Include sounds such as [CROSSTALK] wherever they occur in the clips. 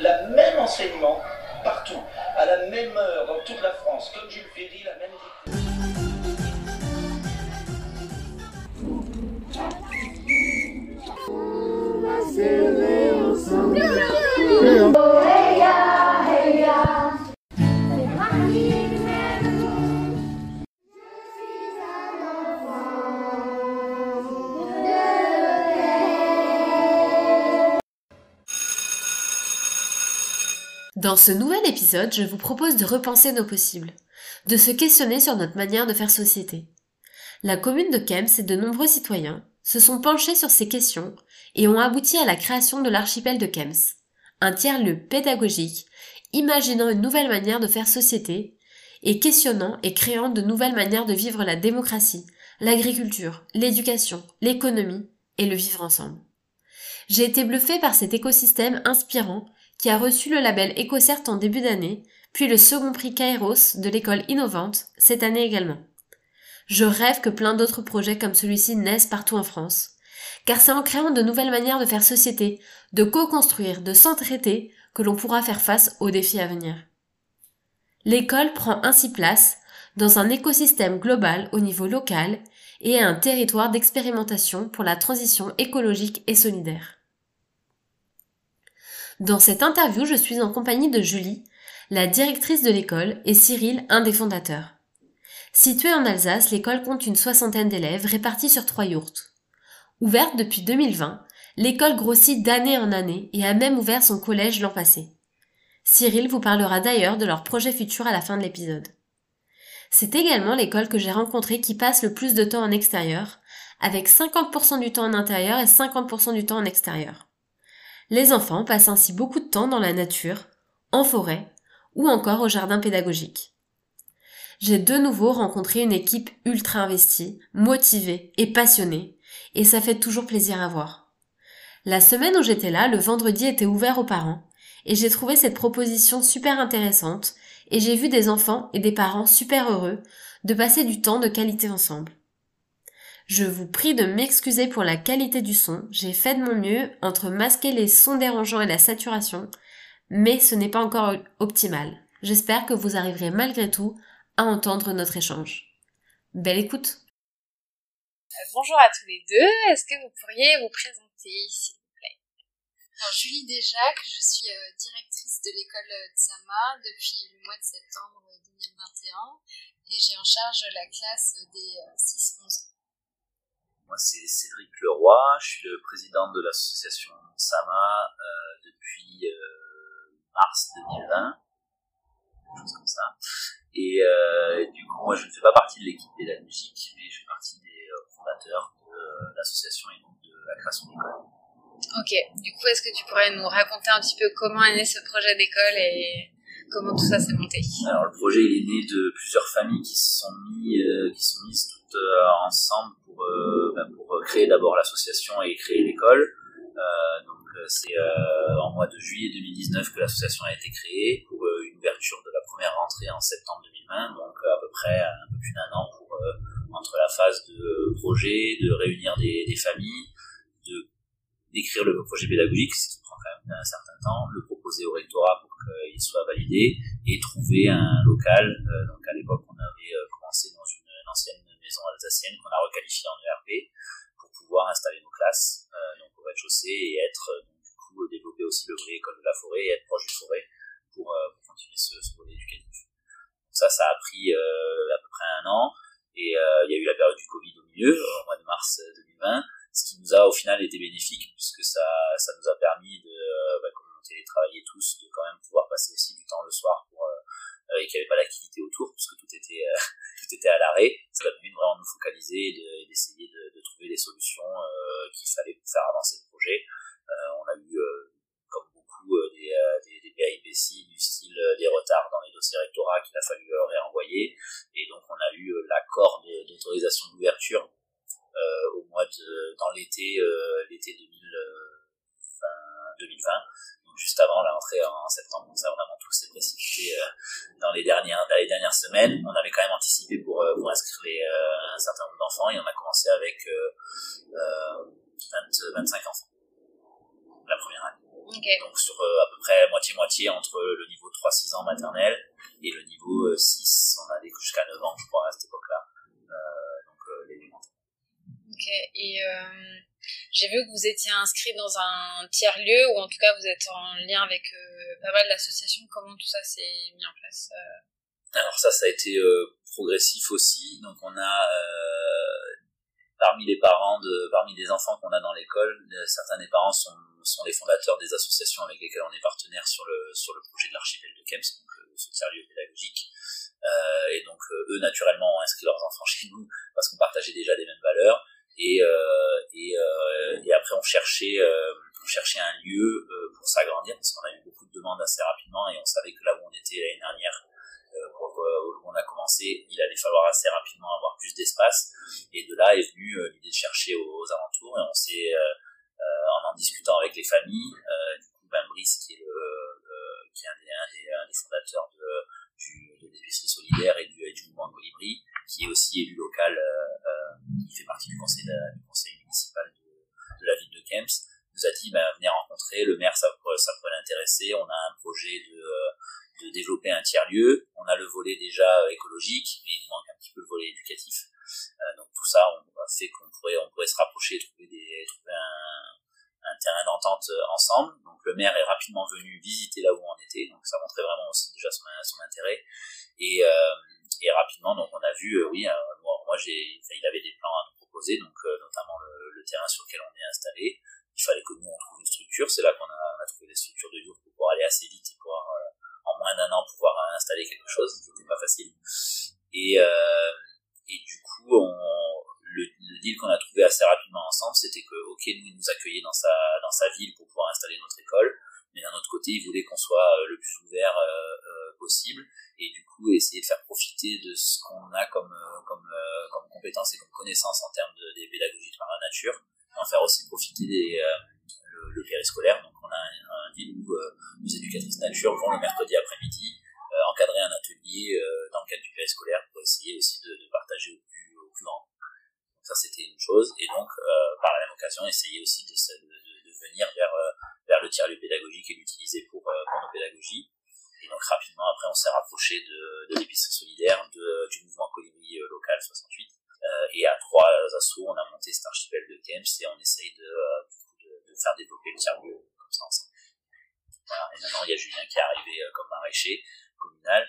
la même enseignement partout, à la même heure, dans toute la France, comme Jules Ferry, Dans ce nouvel épisode, je vous propose de repenser nos possibles, de se questionner sur notre manière de faire société. La commune de Kems et de nombreux citoyens se sont penchés sur ces questions et ont abouti à la création de l'archipel de Kems, un tiers-lieu pédagogique, imaginant une nouvelle manière de faire société et questionnant et créant de nouvelles manières de vivre la démocratie, l'agriculture, l'éducation, l'économie et le vivre ensemble. J'ai été bluffée par cet écosystème inspirant qui a reçu le label EcoCert en début d'année, puis le second prix Kairos de l'école innovante cette année également. Je rêve que plein d'autres projets comme celui-ci naissent partout en France, car c'est en créant de nouvelles manières de faire société, de co-construire, de s'entraider que l'on pourra faire face aux défis à venir. L'école prend ainsi place dans un écosystème global au niveau local et un territoire d'expérimentation pour la transition écologique et solidaire. Dans cette interview, je suis en compagnie de Julie, la directrice de l'école, et Cyril, un des fondateurs. Située en Alsace, l'école compte une soixantaine d'élèves répartis sur trois yourtes. Ouverte depuis 2020, l'école grossit d'année en année et a même ouvert son collège l'an passé. Cyril vous parlera d'ailleurs de leur projet futur à la fin de l'épisode. C'est également l'école que j'ai rencontrée qui passe le plus de temps en extérieur, avec 50% du temps en intérieur et 50% du temps en extérieur. Les enfants passent ainsi beaucoup de temps dans la nature, en forêt ou encore au jardin pédagogique. J'ai de nouveau rencontré une équipe ultra investie, motivée et passionnée, et ça fait toujours plaisir à voir. La semaine où j'étais là, le vendredi était ouvert aux parents, et j'ai trouvé cette proposition super intéressante, et j'ai vu des enfants et des parents super heureux de passer du temps de qualité ensemble. Je vous prie de m'excuser pour la qualité du son, j'ai fait de mon mieux entre masquer les sons dérangeants et la saturation, mais ce n'est pas encore optimal. J'espère que vous arriverez malgré tout à entendre notre échange. Belle écoute euh, Bonjour à tous les deux, est-ce que vous pourriez vous présenter s'il vous plaît? Alors, Julie Desjacques, je suis euh, directrice de l'école de Sama depuis le mois de septembre 2021 et j'ai en charge la classe des 6-11 euh, ans. Moi, c'est Cédric Leroy, je suis le président de l'association Sama euh, depuis euh, mars 2020, quelque chose comme ça. Et, euh, du coup, moi, je ne fais pas partie de l'équipe de la musique, mais je fais partie des fondateurs de l'association et donc de la création d'école. Ok, du coup, est-ce que tu pourrais nous raconter un petit peu comment est né ce projet d'école et comment tout ça s'est monté? Alors, le projet, il est né de plusieurs familles qui se sont mis, qui sont mises toutes ensemble pour, euh, ben pour créer d'abord l'association et créer l'école. Euh, donc c'est euh, en mois de juillet 2019 que l'association a été créée pour une ouverture de la première rentrée en septembre 2020, donc à peu près un peu plus d'un an pour entre la phase de projet, de réunir des, des familles, de d'écrire le projet pédagogique, ce qui prend quand même un certain temps, le proposer au rectorat pour qu'il soit validé et trouver un local. donc à l'époque, on avait commencé dans une, une ancienne maison alsacienne qu'on a requalifiée en ERP pour pouvoir installer nos classes euh, donc au rez-de-chaussée et être euh, donc, du coup développer aussi le vrai école de la forêt et être proche du forêt pour, euh, pour continuer ce, ce éducatif. Ça, ça a pris à peu près un an et il y a eu la période du Covid au milieu, au mois de mars 2020, ce qui nous a au final été bénéfique puisque ça, ça nous a permis de, bah, comme on télétravaillait tous, de quand même pouvoir passer aussi du temps le soir pour et qu'il n'y avait pas d'activité autour puisque tout était était à l'arrêt. Ça a permis de vraiment nous focaliser et d'essayer de, trouver des solutions euh, qu'il fallait pour faire avancer le projet. Euh, on a eu, euh, comme beaucoup, des, des, des péripéties du style des retards dans les dossiers rectorats qu'il a fallu réenvoyer. Et donc on a eu l'accord d'autorisation d'ouverture au mois de, dans l'été, l'été 2020 juste avant la rentrée en septembre. Donc ça vraiment tout s'est précipité euh, dans les dernières dans les dernières semaines. On avait quand même anticipé pour, euh, pour inscrire les, euh, un certain nombre d'enfants et on a commencé avec 20, 25 enfants la première année. Donc sur à peu près moitié-moitié entre le niveau 3-6 ans maternel et le niveau 6, on allait jusqu'à 9 ans, je crois, à cette époque-là. Et j'ai vu que vous étiez inscrit dans un tiers-lieu, ou en tout cas vous êtes en lien avec pas mal d'associations. Comment tout ça s'est mis en place Alors ça, ça a été progressif aussi. Donc on a parmi les parents de, parmi les enfants qu'on a dans l'école, euh, certains des parents sont, sont les fondateurs des associations avec lesquelles on est partenaire sur le, sur le projet de l'archipel de Kems, donc le soutien-lieu pédagogique. Euh, et donc euh, eux naturellement ont inscrit leurs enfants chez nous parce qu'on partageait déjà les mêmes valeurs. Et, euh, euh, et, après on cherchait, on cherchait un lieu pour s'agrandir parce qu'on a eu beaucoup de demandes assez rapidement et on savait que là où on était l'année dernière, où on a commencé, il allait falloir assez rapidement avoir plus d'espace. Et de là est venue euh, l'idée de chercher aux, alentours. Et on s'est, euh, euh, en en discutant avec les familles, du coup, Ben Brice, qui est, le, un, des, fondateurs de, du, de l'épicerie solidaire et du, du mouvement Colibri, qui est aussi élu local, qui fait partie du conseil, conseil municipal de, la ville de Kemps, nous a dit ben, venez rencontrer le maire ça, ça pourrait l'intéresser on a un projet de de développer un tiers-lieu. On a le volet déjà écologique, mais il manque un petit peu le volet éducatif. Euh, donc tout ça, on a fait qu'on pourrait, on pourrait se rapprocher et trouver, des, trouver un, un terrain d'entente euh, ensemble. Donc le maire est rapidement venu visiter là où on était, donc ça montrait vraiment aussi déjà son, son intérêt. Et, euh, et rapidement, donc on a vu, euh, oui, euh, moi, moi j'ai, il avait des plans à nous proposer, donc notamment le, le, terrain sur lequel on est installé. Il fallait que nous on trouve une structure. C'est là qu'on a, on a trouvé des structures de jour pour pouvoir aller assez vite et pouvoir en moins d'un an pouvoir installer quelque chose, ce n'était pas facile. Et, euh, et du coup, on, le, le, deal qu'on a trouvé assez rapidement ensemble, c'était que, ok, nous, il nous accueillait dans sa, dans sa ville pour pouvoir installer notre école, mais d'un autre côté, il voulait qu'on soit euh, le plus ouvert euh, euh, possible, et du coup, essayer de faire profiter de ce qu'on a comme, euh, comme, euh, comme compétences et comme connaissances en termes de, des pédagogies par la nature, et en faire aussi profiter des, le, périscolaire. Donc, on a un, un deal où nos éducatrices nature vont le mercredi après-midi euh, encadrer un atelier euh, dans le cadre du périscolaire pour essayer aussi de, de partager au plus, au plus grand. Donc ça c'était une chose et donc euh, par la même occasion essayer aussi de, de, de venir vers, vers le tiers-lieu pédagogique et l'utiliser pour, pour nos pédagogies. Et donc rapidement après on s'est rapproché de, de l'épicerie solidaire, de, du mouvement Colibri local 68. Euh, et à trois assauts, on a monté cet archipel de Kems et on essaye de, de, de faire développer le tiers-lieu comme ça ensemble. Voilà. Et maintenant, il y a Julien qui est arrivé euh, comme maraîcher communal,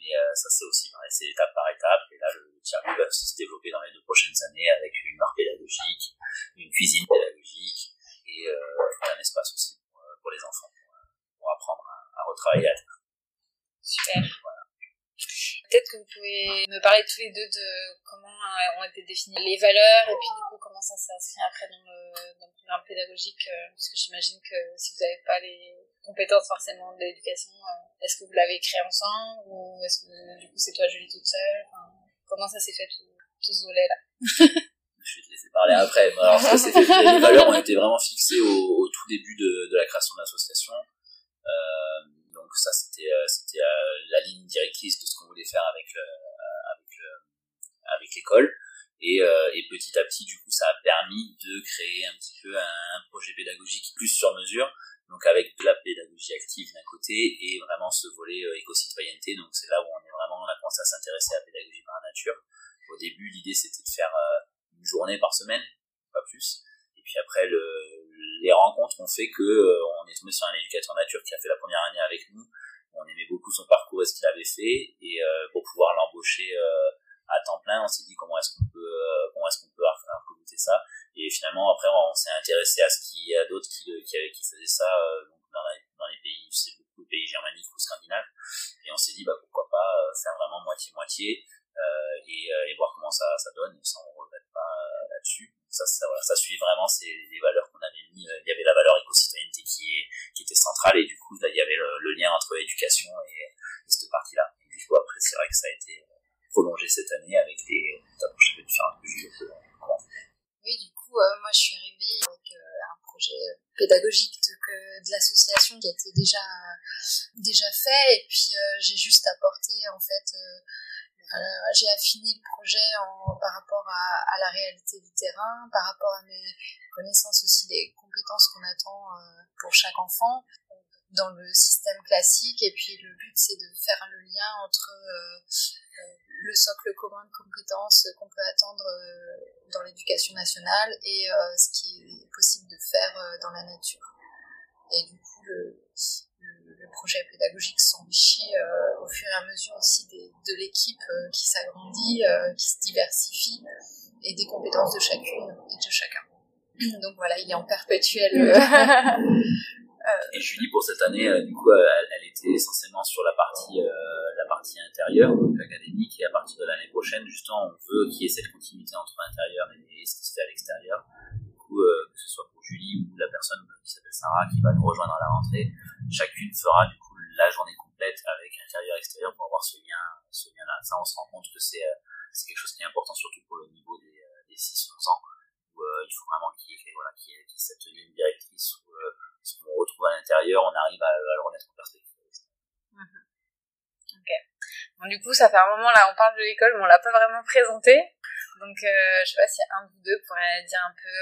mais euh, ça c'est aussi pareil, c'est étape par étape. Et là, le tiers va se développer dans les deux prochaines années avec une marque pédagogique, une cuisine pédagogique et euh, un espace aussi pour, euh, pour les enfants pour, pour apprendre à, à, retravailler à terre. Super. Voilà. Peut-être que vous pouvez me parler tous les deux de comment ont été définies les valeurs et puis du coup comment ça s'inscrit après dans le, dans le programme pédagogique parce que j'imagine que si vous n'avez pas les compétences forcément de l'éducation, euh, est-ce que vous l'avez créé ensemble ou est-ce que du coup c'est toi Julie toute seule? Enfin, Comment ça s'est fait tout, tout ce volet-là? Je vais te laisser parler après. Alors, ça fait, les valeurs ont été vraiment fixées au, tout début de, la création de l'association. Euh, donc ça c'était euh, c'était euh, la ligne directrice de ce qu'on voulait faire euh, avec avec l'école. Et, euh, et, petit à petit, du coup, ça a permis de créer un petit peu un, projet pédagogique plus sur mesure, donc avec de la pédagogie active d'un côté et vraiment ce volet euh, éco-citoyenneté. Donc c'est là où on est vraiment, on a commencé à s'intéresser à la pédagogie par la nature. Au début, l'idée c'était de faire euh, une journée par semaine, pas plus. Et puis après, le, les rencontres ont fait que euh, on est tombé sur un éducateur nature qui a fait la première année avec nous. On aimait beaucoup son parcours et ce qu'il avait fait, et pour pouvoir l'embaucher à temps plein, on s'est dit comment est-ce qu'on peut, euh, comment est-ce qu'on peut recruter ça. Et finalement, après, on s'est intéressé à ce qu'il y a d'autres qui, qui, qui, faisaient ça euh, donc dans, la, dans, les pays, c'est beaucoup de pays germaniques ou scandinaves. Et on s'est dit, bah, pourquoi pas euh, faire vraiment moitié-moitié euh, et, et, voir comment ça, ça donne sans regrette pas là-dessus. Ça, ça, voilà, ça suit vraiment c'est les valeurs qu'on avait mis. Il y avait la valeur éco-citoyenneté qui, est, qui était centrale et du coup, il y avait le, le lien entre éducation et, et cette partie-là. Et du coup, après, c'est vrai que ça a été prolongé cette année avec des approches différentes que je vais Oui, du coup, euh, moi je suis arrivée avec euh, un projet pédagogique de, l'association qui était déjà déjà fait. Et puis euh, j'ai juste apporté en fait j'ai affiné le projet en, par rapport à, à, la réalité du terrain, par rapport à mes connaissances aussi des compétences qu'on attend pour chaque enfant. dans le système classique. Et puis le but, c'est de faire le lien entre le socle commun de compétences qu'on peut attendre dans et ce qui est possible de faire dans la nature. Et du coup, le, le projet pédagogique s'enrichit euh, au fur et à mesure aussi de l'équipe euh, qui s'agrandit, euh, qui se diversifie et des compétences de chacune et de chacun. [CLEARS THROAT] Donc voilà, il est en perpétuel. [LAUGHS] [LAUGHS] et Julie, pour cette année, du coup, elle, était essentiellement sur la partie, la partie intérieure, donc académique, et à partir de l'année prochaine, justement, on veut qu'il y ait cette continuité entre l'intérieur et, ce qui se fait à l'extérieur. Du coup, que ce soit pour Julie ou la personne qui s'appelle Sarah qui va nous rejoindre à la rentrée, chacune fera du coup la journée complète avec intérieur extérieur pour avoir ce lien ce lien là ça on se rend compte que c'est euh, quelque chose qui est important surtout pour le niveau des, euh, des 6-11 ans où euh, il faut vraiment qu'il y ait voilà qu'il y, ait cette ligne directrice où ce qu'on retrouve à l'intérieur on arrive à, le remettre en perspective mhm. ok bon du coup ça fait un moment là on parle de l'école mais on l'a pas vraiment présenté donc je sais pas si un ou deux pourrait dire un peu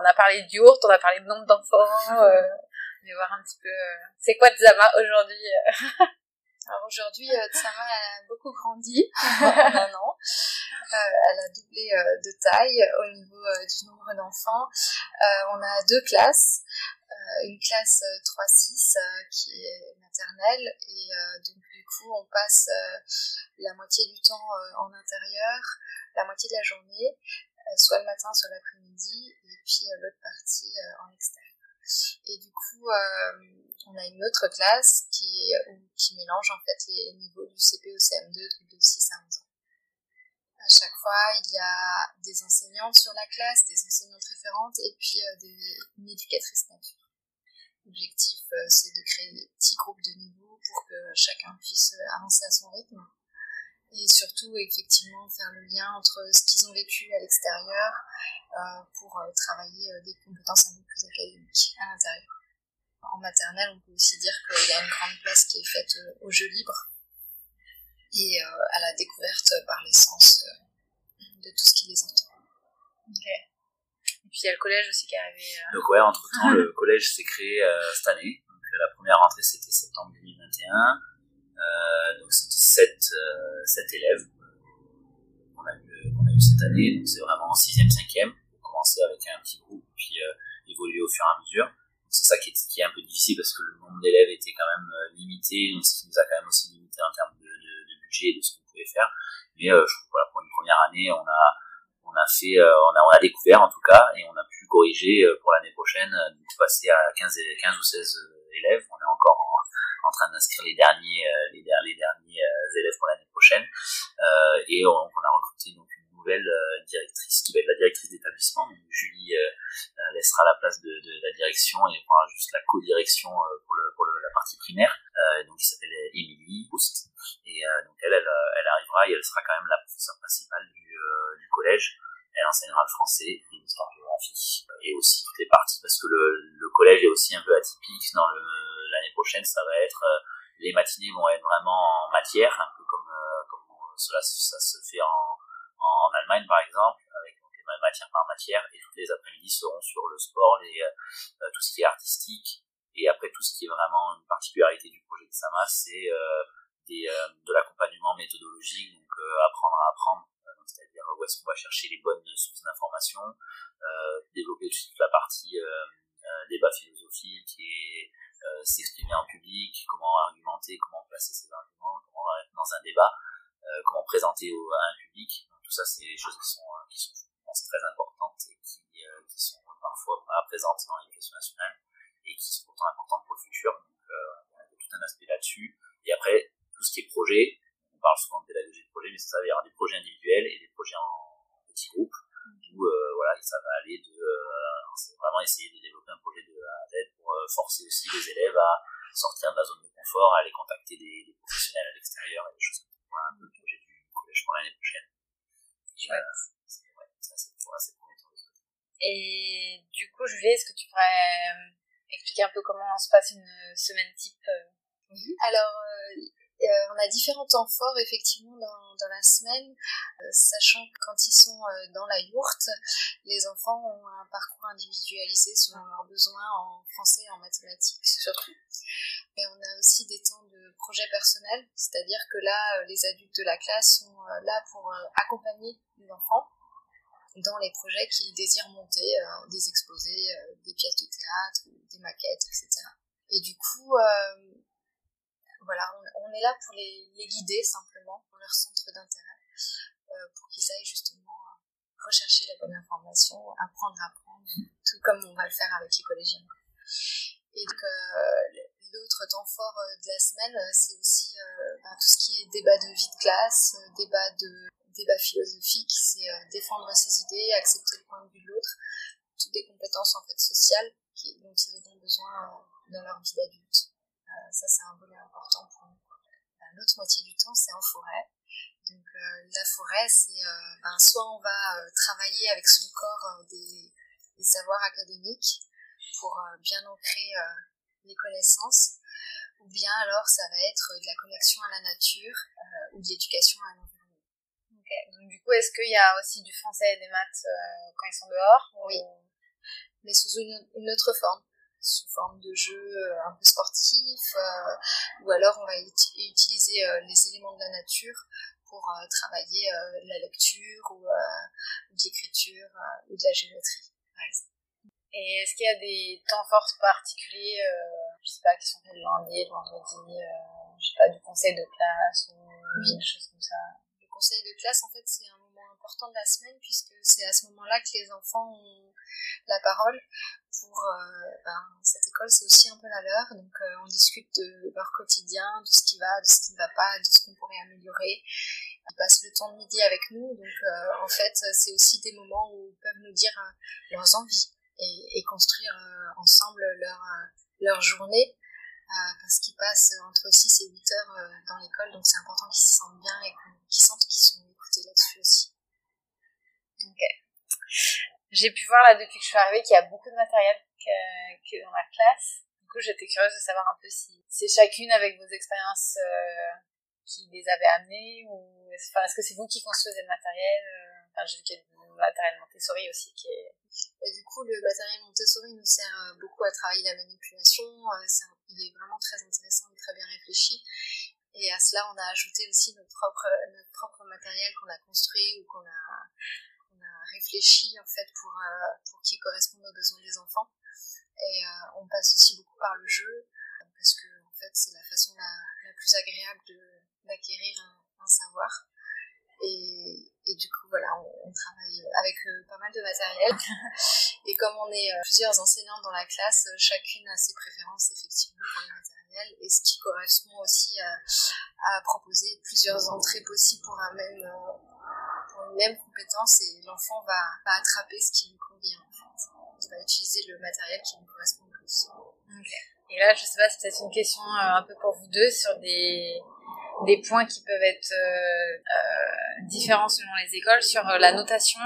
on a parlé du on a parlé de nombre d'enfants vais voir un petit peu. Euh, c'est quoi Tsama aujourd'hui euh? Alors aujourd'hui, euh, Tsama a beaucoup grandi [LAUGHS] en un an. Elle a doublé de taille au niveau du nombre d'enfants. on a deux classes. une classe 3-6 qui est maternelle et donc du coup on passe la moitié du temps en intérieur, la moitié de la journée, soit le matin, soit l'après-midi et puis l'autre partie en extérieur. Et du coup, euh, on a une autre classe qui, qui mélange en fait les niveaux du CP au CM2 de 6 à 11 ans. À chaque fois, il y a des enseignantes sur la classe, des enseignantes référentes et puis euh, une éducatrice nature. L'objectif, euh, c'est de créer des petits groupes de niveau pour que chacun puisse avancer à son rythme et surtout effectivement faire le lien entre ce qu'ils ont vécu à l'extérieur euh, pour euh, travailler euh, des compétences un peu plus académiques à l'intérieur. En maternelle, on peut aussi dire qu'il y a une grande place qui est faite au jeu libre et à la découverte par les sens de tout ce qui les entoure. Ok. Et puis il y a le collège aussi qui est arrivé. Donc ouais, entre temps, [LAUGHS] le collège s'est créé cette année. Donc, la première rentrée c'était septembre 2021. Euh, donc c'était 7, euh, élèves qu'on a, eu, qu'on a eu cette année, donc c'est vraiment 6e, 5e, pour commencer avec un petit groupe, puis euh, évoluer au fur et à mesure. C'est ça qui est, qui est un peu difficile parce que le nombre d'élèves était quand même limité, donc ce qui nous a quand même aussi limité en termes et de ce qu'on pouvait faire. Mais je trouve voilà, pour une première année, on a, on a fait, on, a, on a découvert en tout cas, et on a pu corriger pour l'année prochaine, donc passer à 15, 15 ou 16 élèves. On est encore en, train d'inscrire les derniers, euh, les, les derniers euh, élèves pour l'année prochaine. Euh, et on, on, a recruté donc nouvelle directrice qui va être la directrice d'établissement. Julie laissera la place de, la direction et prendra juste la co-direction pour, le, pour la partie primaire. donc qui s'appelle Émilie Poust. Et donc elle, elle, arrivera et elle sera quand même la professeure principale du, collège. Elle enseignera le français et l'histoire géographie et aussi toutes les parties parce que le, collège est aussi un peu atypique dans l'année prochaine, ça va être euh, les matinées vont être vraiment en matière, un peu comme, euh, comme cela ça se fait en Par exemple, avec donc, les matières par matière, et toutes les après-midi seront sur le sport, les, euh, tout ce qui est artistique, et après tout ce qui est vraiment une particularité du projet de Sama, c'est des, de l'accompagnement méthodologique, donc apprendre à apprendre, c'est-à-dire où est-ce qu'on va chercher les bonnes sources d'informations, développer toute la partie débat philosophique et euh, s'exprimer en public, comment argumenter, comment placer ses arguments, comment être dans un débat, euh, comment présenter à un public. Tout ça, c'est des choses qui sont, euh, qui sont, je pense, très importantes et qui, qui sont parfois pas présentes dans l'éducation nationale et qui sont pourtant importantes pour le futur. Donc, il y a tout un aspect là-dessus. Et après, tout ce qui est projet, on parle souvent de pédagogie de projet, mais ça, ça va y avoir des projets individuels et des projets en petits groupes où voilà, ça va aller de c'est vraiment essayer de développer un projet de pour euh, forcer aussi les élèves à sortir de la zone de confort, à aller contacter des, des professionnels à l'extérieur et des choses comme ça. Voilà un peu le projet du collège pour l'année prochaine. Et, euh, ça, c'est pour assez premier tour de ce Et du coup, Julie, est-ce que tu pourrais euh, expliquer un peu comment se passe une semaine type Oui. Alors, euh, on a différents temps forts effectivement dans dans la semaine, sachant que quand ils sont dans la yourte, les enfants ont un parcours individualisé selon leurs besoins en français et en mathématiques surtout. Mais on a aussi des temps de projet personnel, c'est-à-dire que là, les adultes de la classe sont là pour accompagner dans les projets qu'ils désirent monter, euh, des exposés, euh, des pièces de théâtre, des maquettes, etc. Et du coup, euh, voilà, on, est là pour les, les, guider simplement dans leur centre d'intérêt, pour qu'ils aillent justement rechercher la bonne information, apprendre à apprendre, tout comme on va le faire avec les collégiens. L'autre temps fort de la semaine, c'est aussi ben, tout ce qui est débat de vie de classe, débat de débat philosophique, c'est euh, défendre ses idées, accepter le point de vue de l'autre, toutes des compétences en fait sociales dont ils auront besoin euh, dans leur vie d'adulte. Euh, ça, c'est un volet important pour nous. L'autre moitié du temps, c'est en forêt. Donc la forêt, c'est ben, soit on va travailler avec son corps des, savoirs académiques pour bien ancrer les connaissances, ou bien alors ça va être de la connexion à la nature ou de l'éducation à l'environnement. Donc du coup, est-ce qu'il y a aussi du français et des maths euh, quand ils sont dehors Oui, mais sous une, autre forme, sous forme de jeu euh, un peu sportif, euh, ou alors on va utiliser les éléments de la nature pour travailler la lecture ou, l'écriture ou de la géométrie. Et est-ce qu'il y a des temps forts particuliers, qui sont faits le lundi, le vendredi, je sais pas, du conseil de classe ou des choses comme ça conseil de classe, en fait, c'est un moment important de la semaine puisque c'est à ce moment-là que les enfants ont la parole. Pour euh, ben, cette école, c'est aussi un peu la leur, donc euh, on discute de leur quotidien, de ce qui va, de ce qui ne va pas, de ce qu'on pourrait améliorer. Ils passent le temps de midi avec nous, donc euh, en fait, c'est aussi des moments où ils peuvent nous dire leurs envies et, et construire ensemble leur, leur journée parce qu'ils passent entre 6 et 8 heures euh, dans l'école, donc c'est important qu'ils se sentent bien et qu'ils sentent qu'ils sont écoutés là-dessus aussi. Ok. J'ai pu voir là depuis que je suis arrivée qu'il y a beaucoup de matériel que, dans la classe. Du coup, j'étais curieuse de savoir un peu si c'est chacune avec vos expériences euh, qui les avait amenées ou enfin, est-ce que c'est vous qui construisez le matériel euh, Enfin, j'ai vu qu'il y a du matériel Montessori aussi qui est du coup, le matériel Montessori nous sert beaucoup à travailler la manipulation. Il est vraiment très intéressant et très bien réfléchi. Et à cela, on a ajouté aussi notre propre, matériel qu'on a construit ou qu'on a, réfléchi en fait pour, euh, pour qu'il corresponde aux besoins des enfants. Et on passe aussi beaucoup par le jeu parce que en fait, c'est la façon la, plus agréable d'acquérir un, savoir. Et du coup, voilà, on, travaille avec euh, pas mal de matériel. [LAUGHS] et comme on est euh, plusieurs enseignants dans la classe, euh, chacune a ses préférences effectivement pour le matériel et ce qui correspond aussi à, proposer plusieurs entrées possibles pour un même pour une même compétence et l'enfant va, attraper ce qui lui convient en fait. Il va utiliser le matériel qui lui correspond le plus. Et là, je sais pas, c'est peut-être une question un peu pour vous deux sur des des points qui peuvent être euh, euh, différents selon les écoles sur euh, la notation.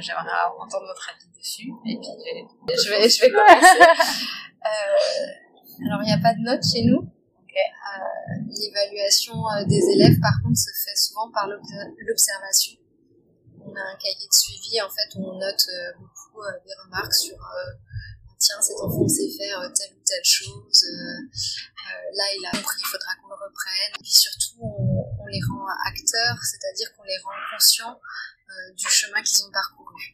J'aimerais entendre votre avis dessus. Et puis je vais, je vais, [LAUGHS] commencer. alors il n'y a pas de notes chez nous. L'évaluation des élèves, par contre, se fait souvent par l'observation. On a un cahier de suivi en fait où on note beaucoup des remarques sur tiens, cet enfant sait faire ou telle chose, euh, euh, là il a compris, il faudra qu'on le reprenne. Et puis surtout, on, les rend acteurs, c'est-à-dire qu'on les rend conscients euh, du chemin qu'ils ont parcouru.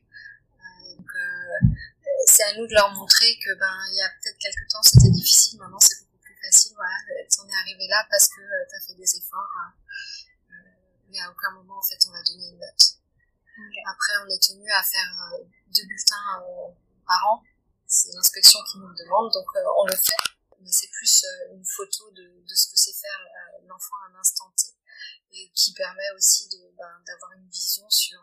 donc, c'est à nous de leur montrer que ben il y a peut-être quelques temps c'était difficile, maintenant c'est beaucoup plus facile. Voilà, t'en es arrivé là parce que tu as fait des efforts. mais à aucun moment en fait on va donner une note. Après, on est tenu à faire deux bulletins par an c'est l'inspection qui nous le demande, donc euh, on le fait. Mais c'est plus euh, une photo de, de ce que c'est faire euh, l'enfant à un instant T et qui permet aussi ben, d'avoir une vision sur,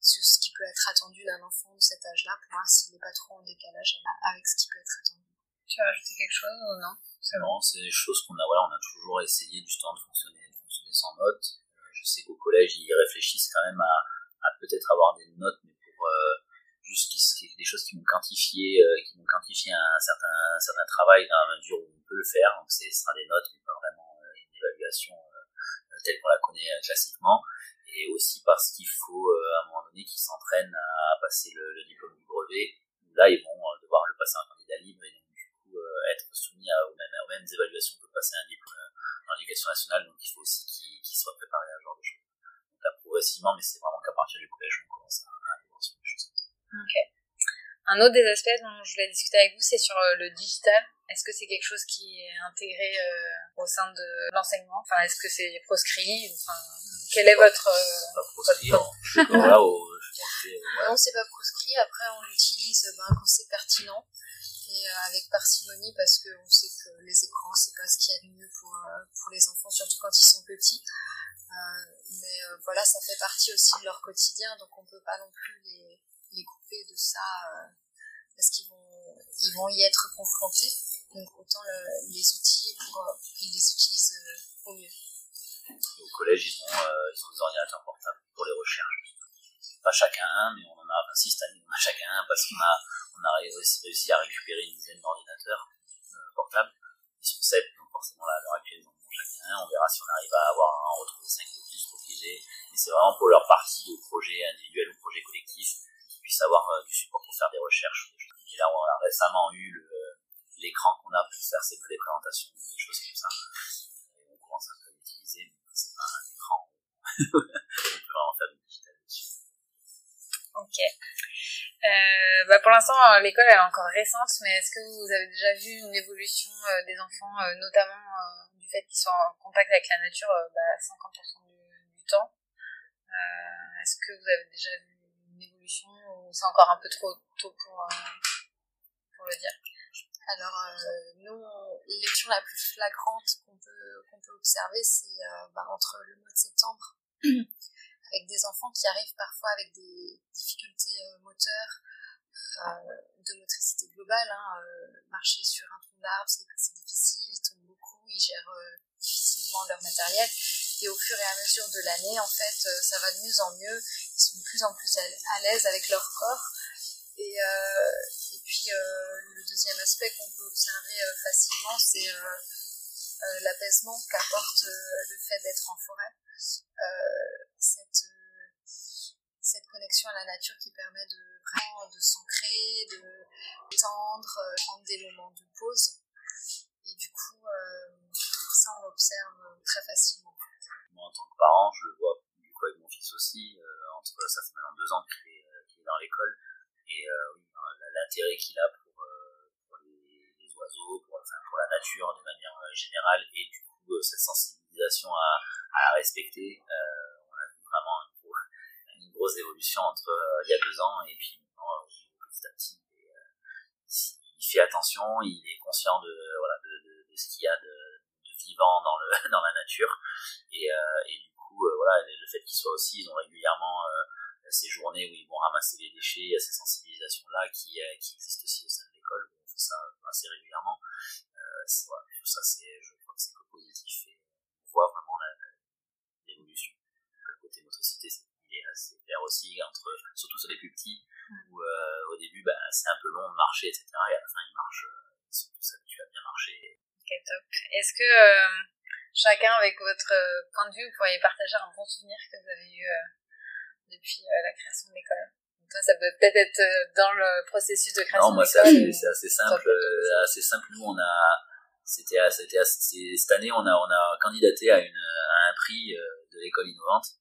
sur ce qui peut être attendu d'un enfant de cet âge-là pour voir s'il n'est pas trop en décalage avec ce qui peut être attendu. Tu as ajouté quelque chose ou non C'est bon, c'est des choses qu'on a, voilà, on a toujours essayé du temps de fonctionner, de fonctionner sans notes. Je sais qu'au collège, ils réfléchissent quand même à, à peut-être avoir des notes, mais pour juste des choses qui vont quantifier, euh, qui un certain, un certain travail dans la mesure où on peut le faire. Donc, ce sera des notes, mais pas vraiment euh, une évaluation euh, telle qu'on la connaît classiquement, et aussi parce qu'il faut à un moment donné qu'ils s'entraînent à passer le, diplôme du brevet. Là, ils vont devoir le passer en candidat libre et donc du coup être soumis aux, mêmes, évaluations que passer un diplôme en éducation nationale. Donc il faut aussi qu'ils qu soient préparés à ce genre de choses. Donc là, progressivement, mais c'est vraiment qu'à partir du collège, on commence à, à voir ce choses. Ok. Un autre des aspects dont je voulais discuter avec vous, c'est sur le digital. Est-ce que c'est quelque chose qui est intégré euh, au sein de l'enseignement? Enfin, est-ce que c'est proscrit? Enfin, Quel est votre... Euh, pas proscrit, votre... voilà, au, je pense que, ouais. Non, c'est pas proscrit. Après, on l'utilise ben, quand c'est pertinent et euh, avec parcimonie parce qu'on sait que les écrans, c'est pas ce qu'il y a de mieux pour, euh, pour les enfants, surtout quand ils sont petits. Euh, mais voilà, ça fait partie aussi de leur quotidien, donc on peut pas non plus les, les couper de ça parce qu'ils vont, ils vont y être confrontés. Donc autant le, les outiller pour qu'ils les utilisent au mieux. Au collège, ils ont, euh, ils ont des ordinateurs portables pour les recherches. Pas chacun un, mais on en a, enfin si cette année on a chacun un parce qu'on a, on a réussi à récupérer une dizaine d'ordinateurs euh, portables. Ils sont sept, donc forcément là, à l'heure actuelle, ils en ont chacun un. On verra si on arrive à avoir un, retrouver cinq de plus pour piger. Mais c'est vraiment pour leur partie de projet individuel ou projet collectif puissent avoir euh, du support pour faire des recherches. Et là, on a récemment eu l'écran qu'on a pour faire ces présentations, des choses comme ça. On commence à l'utiliser, mais c'est pas un écran. [LAUGHS] on peut vraiment faire du digital. Ok. Euh, bah pour l'instant, l'école est encore récente, mais est-ce que vous avez déjà vu une évolution euh, des enfants, euh, notamment euh, du fait qu'ils soient en contact avec la nature bah, 50% du, du temps? Est-ce que vous avez déjà vu c'est encore un peu trop tôt pour, pour le dire alors, euh, nous, l'évolution la plus flagrante qu'on peut, qu'on peut observer, c'est euh, bah, entre le mois de septembre, [CLEARS THROAT] avec des enfants qui arrivent parfois avec des difficultés euh, moteurs, de motricité globale. Hein, marcher sur un tronc d'arbre, c'est difficile, ils tombent beaucoup, ils gèrent difficilement leur matériel. Et au fur et à mesure de l'année, en fait, ça va de mieux en mieux. Ils sont de plus en plus à l'aise avec leur corps. Et, euh, et puis euh, le deuxième aspect qu'on peut observer euh, facilement, c'est l'apaisement qu'apporte le fait d'être en forêt. cette, cette connexion à la nature qui permet de vraiment de s'ancrer, de tendre, prendre des moments de pause. Et du coup, ça on l'observe très facilement. Moi en tant que parent, je le vois du coup avec mon aussi, entre ça fait maintenant deux ans qu'il est, qu est dans l'école et euh, oui, l'intérêt qu'il a pour, euh, les, oiseaux, pour, la nature de manière euh, générale, et du coup cette sensibilisation à, à la respecter, on a vu vraiment une, grosse évolution entre il y a deux ans et puis petit à petit. Et, il fait attention, il est conscient de, voilà, de, ce qu'il y a de, vivant dans, le, [LAUGHS] dans la nature. Et, euh, et coup, euh, voilà, le fait qu'ils soient aussi, ils ont régulièrement euh, ces journées où ils vont ramasser les déchets, il y a ces sensibilisations-là qui, euh, qui existent aussi au sein de l'école, on fait ça assez régulièrement. Voilà, ça, c'est, je crois que c'est positif et on voit vraiment l'évolution. Le côté motricité, c'est, il est assez clair aussi, entre, surtout sur les plus petits, où euh, au début, bah, c'est un peu long de marcher, etc. Et à la fin, ils marchent, ils sont tous habitués à bien marcher. Ok, top. Est-ce que euh, chacun, avec votre point de vue, vous pourriez partager un bon souvenir que vous avez eu depuis euh, la création de l'école toi, ça peut peut-être être euh, dans le processus de création non, moi, c'est assez, simple. Euh, assez simple. Nous, on a, c'était, c'était, cette année, on a, on a candidaté à une, à un prix de l'école innovante.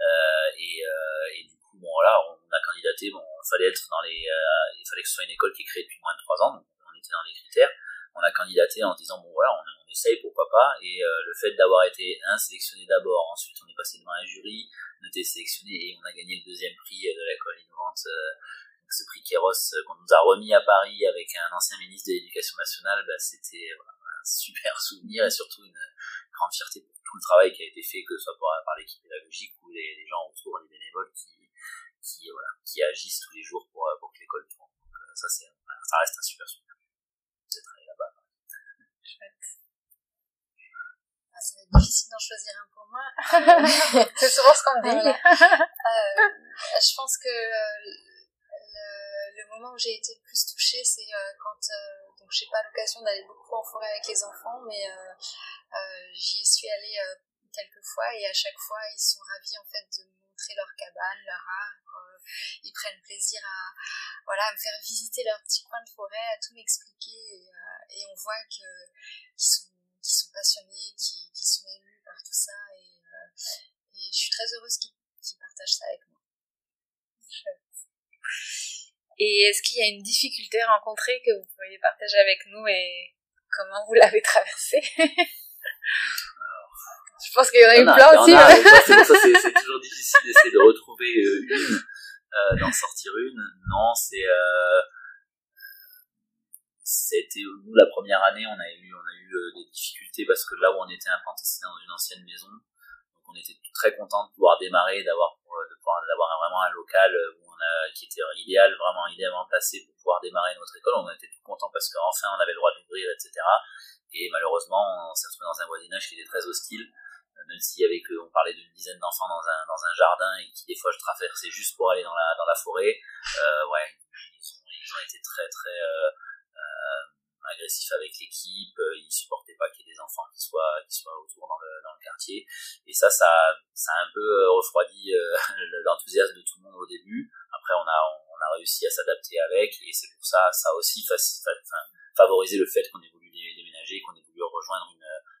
Euh, et, euh, et du coup, bon, voilà, on a candidaté. Bon, il fallait être dans les, euh, il fallait que ce soit une école qui est créée depuis moins de trois ans. Donc, on était dans les critères. On a candidaté en disant bon voilà, on, essaye, pourquoi pas. Et le fait d'avoir été un sélectionné d'abord, ensuite on est passé devant un jury, on a été sélectionné et on a gagné le deuxième prix de l'école innovante, ce prix Kéros qu'on nous a remis à Paris avec un ancien ministre de l'Éducation nationale, bah, c'était un super souvenir et surtout une grande fierté pour tout le travail qui a été fait, que ce soit par, par l'équipe pédagogique ou les, gens autour, les bénévoles qui, voilà, qui agissent tous les jours pour, pour que l'école tourne. Donc ça, c'est, ça reste un super souvenir. Chouette. Ah, ça va être difficile d'en choisir un pour moi. [LAUGHS] c'est souvent ce qu'on me dit. Voilà. euh, je pense que le, le moment où j'ai été le plus touchée, c'est euh, quand euh, donc j'ai pas l'occasion d'aller beaucoup en forêt avec les enfants, mais euh, j'y suis allée quelques fois et à chaque fois ils sont ravis en fait de me montrer leur cabane, leur arbre. ils prennent plaisir à voilà à me faire visiter leur petit coin de forêt, à tout m'expliquer et, on voit que qu'ils sont, sont passionnés, qu'ils sont émus par tout ça et, et je suis très heureuse qu'ils partagent ça avec moi. [LAUGHS] Et est-ce qu'il y a une difficulté rencontrée que vous pourriez partager avec nous et comment vous l'avez traversée? [LAUGHS] Je pense qu'il y en a eu plein aussi. C'est toujours difficile d'essayer de retrouver euh, une, euh, d'en sortir une. Non, c'est euh, c'était nous la première année, on a eu on a eu euh, des difficultés parce que là où on était implanté, c'était dans une ancienne maison. Donc on était très content de pouvoir démarrer, d'avoir de pouvoir d'avoir vraiment un local où qui était idéal, vraiment idéalement placé pour pouvoir démarrer notre école. On était tout contents parce qu'enfin on avait le droit d'ouvrir, etc. Et malheureusement, on s'est retrouvé dans un voisinage qui était très hostile, euh, même s'il y avait on parlait d'une dizaine d'enfants dans un, dans un jardin et qui des fois je traversais juste pour aller dans la, dans la forêt. Euh, ouais, ils ont, été très très euh, euh agressifs avec l'équipe, euh, ils supportaient pas qu'il y ait des enfants qui soient, qui soient autour dans le, dans le quartier. Et ça, ça, ça a un peu refroidi [LAUGHS] l'enthousiasme de tout le monde au début. Après, on a, on a réussi à s'adapter avec, et c'est pour ça, ça a aussi favorisé le fait qu'on ait voulu déménager, qu'on ait voulu rejoindre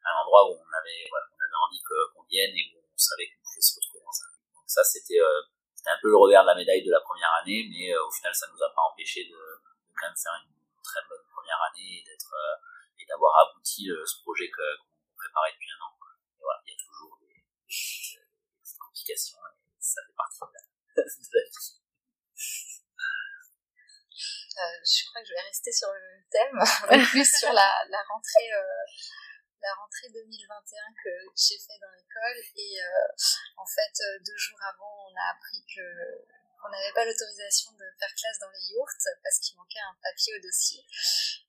un endroit où on avait, on avait envie qu'on vienne et où on savait qu'on pouvait se retrouver dans un. Donc ça, c'était, euh, un peu le revers de la médaille de la première année, mais euh, au final, ça nous a pas empêché de, de, quand même faire une très bonne première année et d'être euh, et d'avoir abouti ce projet que, qu'on préparait depuis un an. Et voilà, il y a toujours des, des, petites, complications et ça fait partie [LAUGHS] de la, vie. Euh, je crois que je vais rester sur le même thème, [LAUGHS] plus sur la, rentrée, euh, la rentrée 2021 que j'ai fait dans l'école. Et euh, en fait, deux jours avant, on a appris que on n'avait pas l'autorisation de faire classe dans les yourtes parce qu'il manquait un papier au dossier.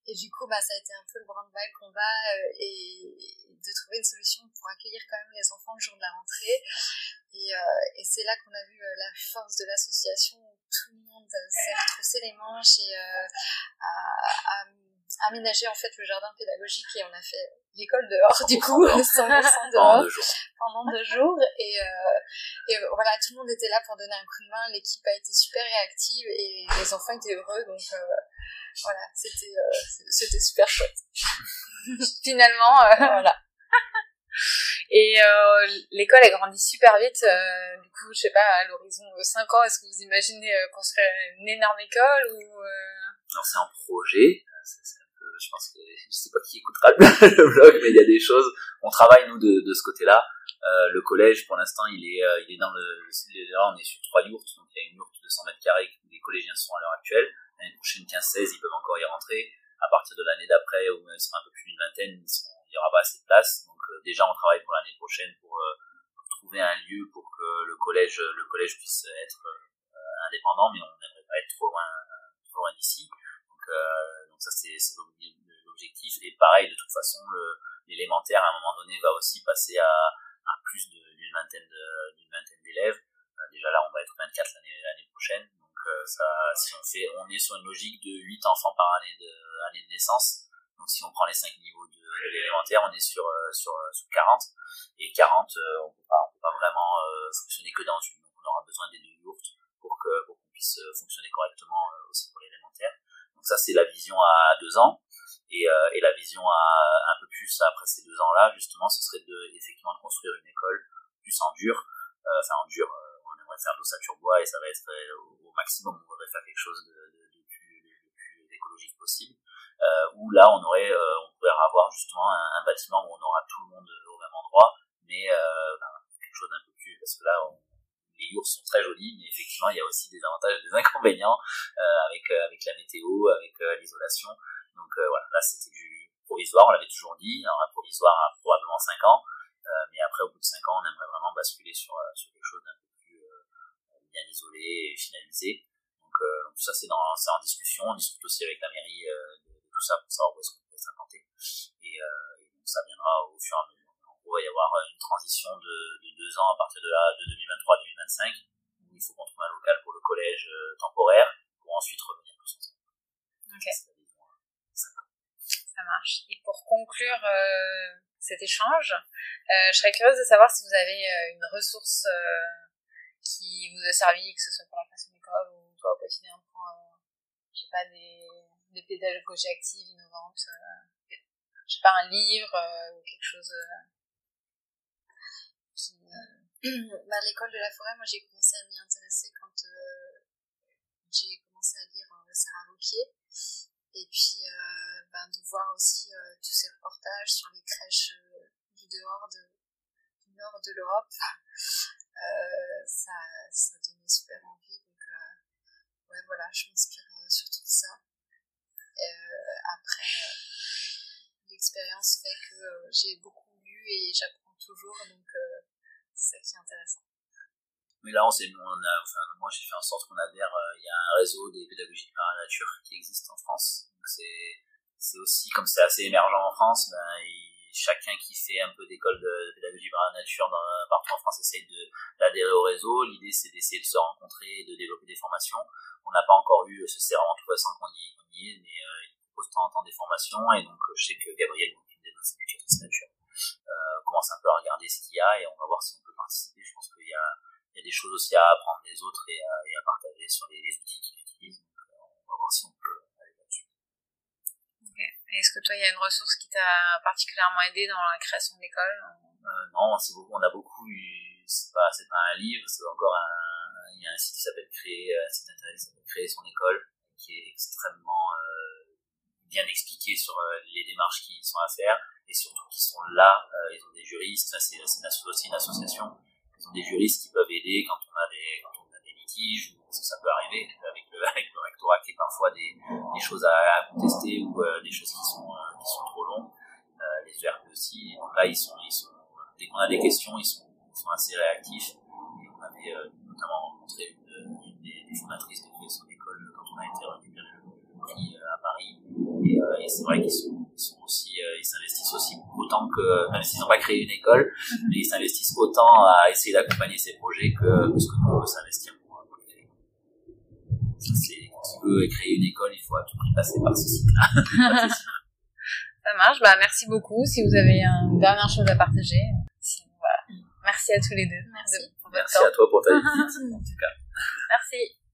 Et du coup, bah, ça a été un peu le branle-bas combat et de trouver une solution pour accueillir quand même les enfants le jour de la rentrée. Et, et c'est là qu'on a vu la force de l'association tout le monde s'est retroussé les manches et euh, a, aménagé en fait le jardin pédagogique et on a fait l'école dehors du coup 100% dehors pendant deux jours. Et, euh, et voilà tout le monde était là pour donner un coup de main. L'équipe a été super réactive et les enfants étaient heureux. Donc euh, voilà c'était c'était super chouette. [LAUGHS] Finalement voilà. [LAUGHS] et euh, l'école a grandi super vite. Euh, du coup, je sais pas, à l'horizon de 5 ans, est-ce que vous imaginez euh, construire une énorme école ou Non, c'est un projet. Je pense que je sais pas qui écoutera le [LAUGHS] blog, mais il y a des choses. On travaille nous de, ce côté-là. Euh, le collège, pour l'instant, il est, est dans le. Là, on est sur trois yourtes, donc il y a une yourte de 100 mètres carrés où les collégiens sont à l'heure actuelle. L'année prochaine, 15-16, ils peuvent encore y rentrer. À partir de l'année d'après, où il sera un peu plus d'une vingtaine, il n'y aura pas assez de place. Donc euh, déjà, on travaille pour l'année prochaine pour, euh, trouver un lieu pour que le collège, le collège puisse être euh, indépendant, mais on n'aimerait pas être trop loin, trop loin d'ici. Donc, donc ça, c'est l'objectif. Et pareil, de toute façon, l'élémentaire, à un moment donné, va aussi passer à, plus d'une vingtaine d'une vingtaine d'élèves. déjà là, on va être 24 l'année prochaine. Donc ça, si on fait, on est sur une logique de 8 enfants par année de, année de naissance. Donc si on prend les 5 niveaux de, l'élémentaire, on est sur, euh, sur, euh, sur 40. Et 40, euh, on peut pas, on peut pas vraiment fonctionner que dans une. Donc on aura besoin des deux yourtes pour que pour qu'on puisse fonctionner correctement aussi pour l'élémentaire. Donc ça c'est la vision à deux ans. Et, et la vision à un peu plus après ces deux ans-là, justement, ce serait de effectivement de construire une école plus en dur. enfin en dur, on aimerait faire de l'ossature bois et ça va être au, maximum, on voudrait faire quelque chose de, plus, écologique possible. Euh, où là on aurait, euh, on pourrait avoir justement un, bâtiment où on aura tout le monde au même endroit, mais euh, ben, quelque chose d'un peu plus, parce que là les yours sont très jolis, mais effectivement, il y a aussi des avantages et des [LAUGHS] inconvénients euh, avec avec la météo, avec l'isolation. Donc voilà, là c'était du provisoire, on l'avait toujours dit, alors un provisoire à probablement 5 ans, mais après au bout de 5 ans, on aimerait vraiment basculer sur, sur quelque chose d'un peu plus bien isolé et finalisé. Donc, tout ça c'est en discussion, on discute aussi avec la mairie tout ça pour savoir où est-ce qu'on peut s'implanter. Et, euh, et, donc ça viendra au fur et à mesure. Va y avoir une transition de, de deux ans à partir de là, de 2023-2025, où il faut qu'on trouve un local pour le collège euh, temporaire, pour ensuite revenir tous ensemble. Ok. Ça marche. Et pour conclure euh, cet échange. Euh, je serais curieuse de savoir si vous avez une ressource euh, qui vous a servi, que ce soit pour la création d'école ou toi au quotidien pour, je sais pas, des, des pédagogies actives, innovantes, je sais pas, un livre ou quelque chose qui... [CLEARS THROAT] bah, l'école de la forêt, moi j'ai commencé à m'y intéresser quand j'ai commencé à lire Sarah Vauquier et puis euh, ben, de voir aussi euh, tous ces reportages sur les crèches euh, du dehors de, du nord de l'Europe, [LAUGHS] ça, ça donnait super envie. Donc ouais voilà, je m'inspire sur tout ça. après, l'expérience fait que j'ai beaucoup lu et j'apprends toujours, donc c'est ça qui est intéressant. Mais là, on s'est, on a, enfin, moi, j'ai fait en sorte qu'on adhère. Euh, il y a un réseau des pédagogies par la nature qui existe en France. C'est, c'est aussi comme c'est assez émergent en France. Ben, chacun qui fait un peu d'école de, pédagogie par la nature partout en France essaye de d'adhérer au réseau. L'idée, c'est d'essayer de se rencontrer et de développer des formations. On n'a pas encore eu, ce c'est vraiment tout récent qu'on y, est, mais euh, il propose de temps en temps des formations. Et donc, je sais que Gabriel, une des éducatrices nature, euh, commence un peu à regarder ce qu'il y a et on va voir si on peut participer. Je pense qu'il y a il y a des choses aussi à apprendre des autres et à, et à partager sur les, outils qu'ils utilisent. Donc, euh, on va voir si on peut aller là-dessus. Est-ce que toi, il y a une ressource qui t'a particulièrement aidé dans la création de l'école euh, Non, c'est beaucoup, on a beaucoup eu, c'est pas, c'est pas un livre, c'est encore un, il y a un site qui s'appelle Créer, un site internet qui s'appelle Créer son école, qui est extrêmement euh, bien expliqué sur euh, les démarches qui sont à faire et surtout qui sont là, euh, ils ont des juristes, c'est, c'est aussi une association des juristes qui peuvent aider quand on a des, litiges, ça peut arriver avec le, avec le rectorat qui est parfois des, choses à, contester ou euh, des choses qui sont, euh, qui sont trop longues. Euh, les ERP aussi, là, ils sont, ils sont, dès qu'on a des questions, ils sont, ils sont assez réactifs. On avait notamment rencontré une, des, des, fondatrices de création d'école quand on a été récupérer le, prix à Paris. Et, et c'est vrai qu'ils sont, sont aussi, autant que, même s'ils n'ont pas créé une école, mhm. mais ils s'investissent autant à essayer d'accompagner ces projets que, que ce que nous on veut s'investir pour, pour les créer. C'est, quand tu veux créer une école, il faut à tout prix passer par ce site-là. [LAUGHS] [LAUGHS] Ça marche, bah merci beaucoup. Si vous avez une dernière chose à partager, voilà. Merci à tous les deux. Merci. De, merci à toi pour ta [LAUGHS] visite, en tout cas. Merci.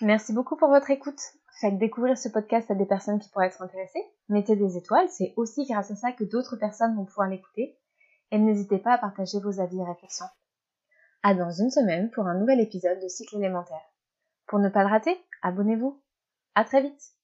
Merci beaucoup pour votre écoute. Faites découvrir ce podcast à des personnes qui pourraient être intéressées. Mettez des étoiles, c'est aussi grâce à ça que d'autres personnes vont pouvoir l'écouter. Et n'hésitez pas à partager vos avis et réflexions. À dans une semaine pour un nouvel épisode de Cycle élémentaire. Pour ne pas le rater, abonnez-vous. À très vite!